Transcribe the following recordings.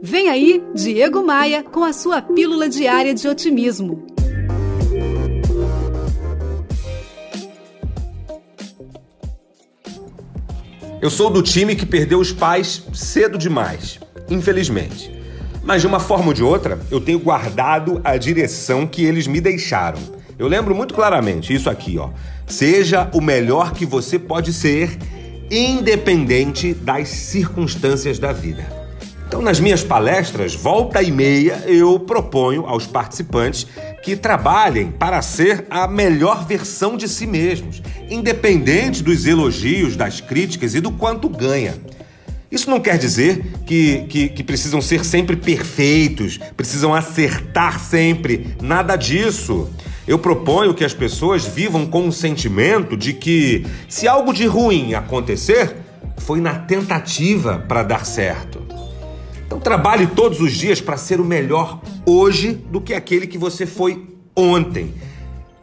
Vem aí, Diego Maia, com a sua pílula diária de otimismo. Eu sou do time que perdeu os pais cedo demais, infelizmente. Mas de uma forma ou de outra, eu tenho guardado a direção que eles me deixaram. Eu lembro muito claramente isso aqui, ó. Seja o melhor que você pode ser, independente das circunstâncias da vida. Então, nas minhas palestras, volta e meia, eu proponho aos participantes que trabalhem para ser a melhor versão de si mesmos, independente dos elogios, das críticas e do quanto ganha. Isso não quer dizer que, que, que, precisam ser sempre perfeitos, precisam acertar sempre, nada disso. Eu proponho que as pessoas vivam com o sentimento de que, se algo de ruim acontecer, foi na tentativa para dar certo. Então trabalhe todos os dias para ser o melhor hoje do que aquele que você foi ontem.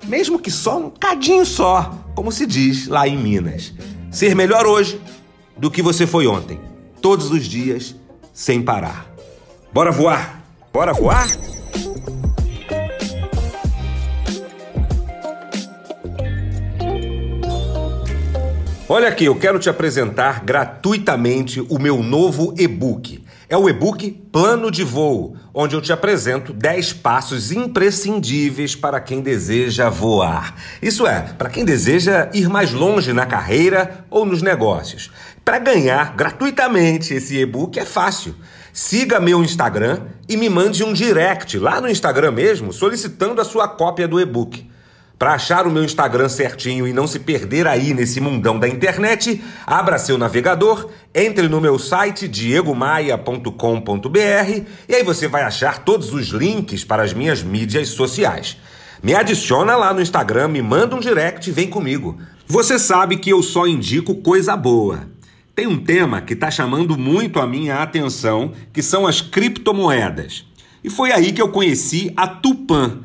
Mesmo que só um cadinho só, como se diz lá em Minas. Ser melhor hoje do que você foi ontem. Todos os dias, sem parar. Bora voar? Bora voar? Olha aqui, eu quero te apresentar gratuitamente o meu novo e-book. É o e-book Plano de Voo, onde eu te apresento 10 passos imprescindíveis para quem deseja voar. Isso é, para quem deseja ir mais longe na carreira ou nos negócios. Para ganhar gratuitamente esse e-book é fácil. Siga meu Instagram e me mande um direct lá no Instagram mesmo, solicitando a sua cópia do e-book. Para achar o meu Instagram certinho e não se perder aí nesse mundão da internet, abra seu navegador, entre no meu site diegomaia.com.br e aí você vai achar todos os links para as minhas mídias sociais. Me adiciona lá no Instagram, me manda um direct e vem comigo. Você sabe que eu só indico coisa boa. Tem um tema que está chamando muito a minha atenção, que são as criptomoedas. E foi aí que eu conheci a Tupan